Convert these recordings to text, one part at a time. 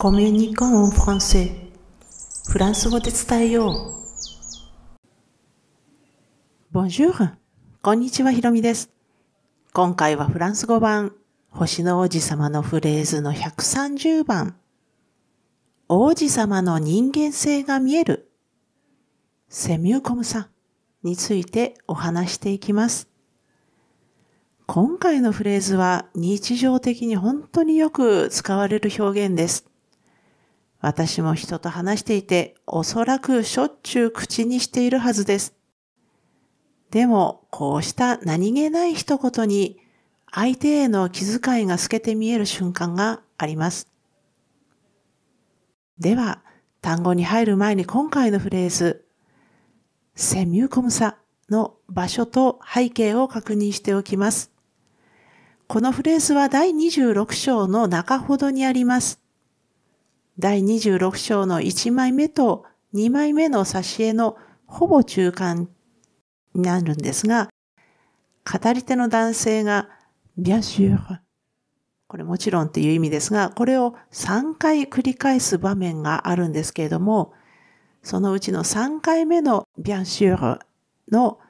コミュニコンフランセフランス語で伝えよう。Bonjour! こんにちは、ひろみです。今回はフランス語版、星の王子様のフレーズの130番。王子様の人間性が見える。セミューコムサについてお話していきます。今回のフレーズは日常的に本当によく使われる表現です。私も人と話していておそらくしょっちゅう口にしているはずです。でも、こうした何気ない一言に相手への気遣いが透けて見える瞬間があります。では、単語に入る前に今回のフレーズ、セミューコムサの場所と背景を確認しておきます。このフレーズは第26章の中ほどにあります。第26章の1枚目と2枚目の挿絵のほぼ中間になるんですが、語り手の男性が、bien sûr これもちろんっていう意味ですが、これを3回繰り返す場面があるんですけれども、そのうちの3回目の bien sûr の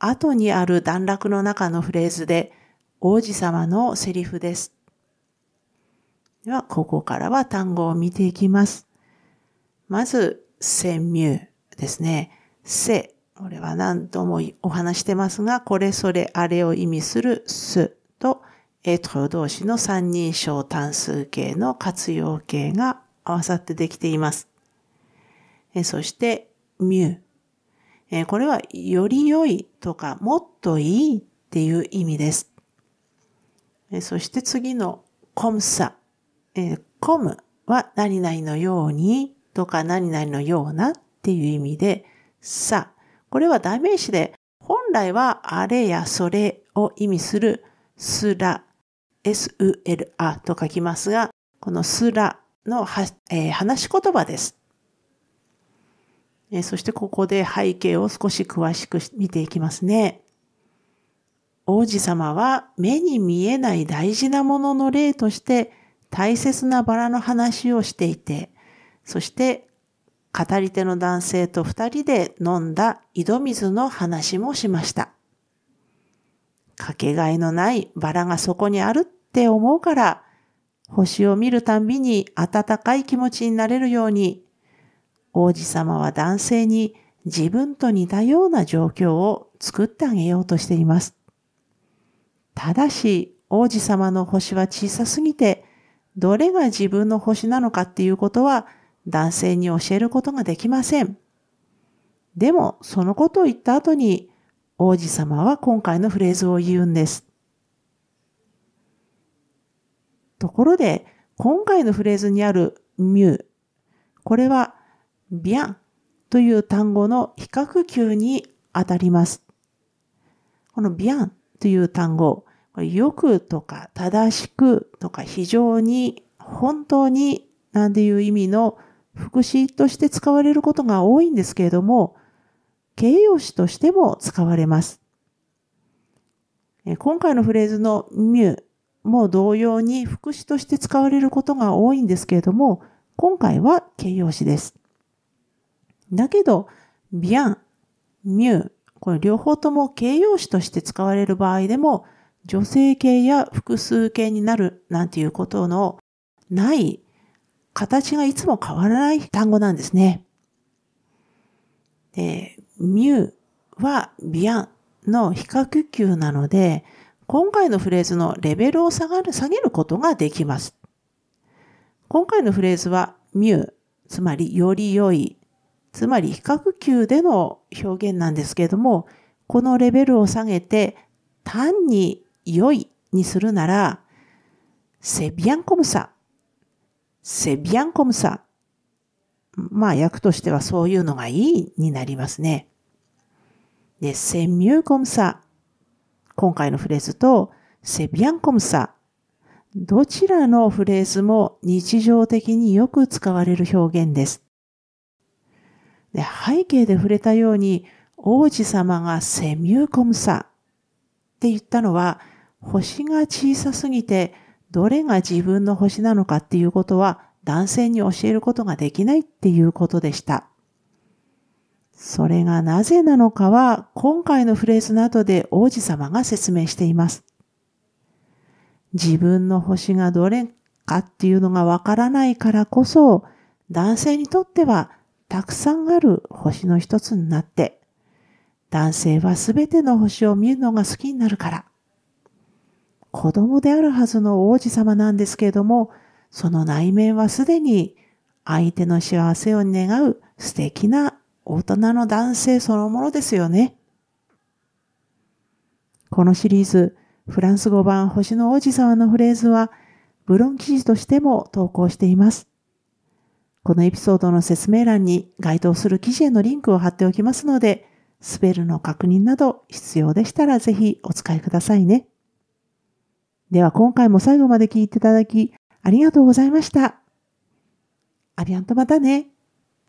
後にある段落の中のフレーズで、王子様のセリフです。では、ここからは単語を見ていきます。まず、セミューですね。セ、これは何度もお話してますが、これそれあれを意味するすと、エトロ動詞の三人称単数形の活用形が合わさってできています。そして、ミュー。これは、より良いとか、もっといいっていう意味です。そして次のコムサ。えー、コムは何々のようにとか何々のようなっていう意味で、さ。これは代名詞で本来はあれやそれを意味するすら、s-u-l-a と書きますが、このすらのは、えー、話し言葉です。え、そしてここで背景を少し詳しく見ていきますね。王子様は目に見えない大事なものの例として大切なバラの話をしていて、そして語り手の男性と二人で飲んだ井戸水の話もしました。かけがえのないバラがそこにあるって思うから、星を見るたんびに温かい気持ちになれるように、王子様は男性に自分と似たような状況を作ってあげようとしています。ただし、王子様の星は小さすぎて、どれが自分の星なのかっていうことは男性に教えることができません。でも、そのことを言った後に、王子様は今回のフレーズを言うんです。ところで、今回のフレーズにあるミュー。これは、ビャンという単語の比較級にあたります。このビャンという単語、よくとか正しくとか非常に本当になんていう意味の副詞として使われることが多いんですけれども、形容詞としても使われます。今回のフレーズのミューも同様に副詞として使われることが多いんですけれども、今回は形容詞です。だけど、ビアン、ミュー、これ両方とも形容詞として使われる場合でも、女性形や複数形になるなんていうことのない形がいつも変わらない単語なんですね。で、ミューはビアンの比較級なので、今回のフレーズのレベルを下がる、下げることができます。今回のフレーズはミュー、つまりより良い、つまり比較級での表現なんですけれども、このレベルを下げて単に良いにするなら、セビアンコムサ。セビアンコムサ。まあ訳としてはそういうのがいいになりますね。で、セミューコムサ。今回のフレーズと、セビアンコムサ。どちらのフレーズも日常的によく使われる表現です。で背景で触れたように、王子様がセミューコムサって言ったのは、星が小さすぎて、どれが自分の星なのかっていうことは男性に教えることができないっていうことでした。それがなぜなのかは今回のフレーズの後で王子様が説明しています。自分の星がどれかっていうのがわからないからこそ男性にとってはたくさんある星の一つになって男性はすべての星を見るのが好きになるから子供であるはずの王子様なんですけれどもその内面はすでに相手の幸せを願う素敵な大人の男性そのものですよね。このシリーズ、フランス語版星の王子様のフレーズは、ブロン記事としても投稿しています。このエピソードの説明欄に該当する記事へのリンクを貼っておきますので、スペルの確認など必要でしたらぜひお使いくださいね。では今回も最後まで聞いていただきありがとうございました。アビアンとまたね。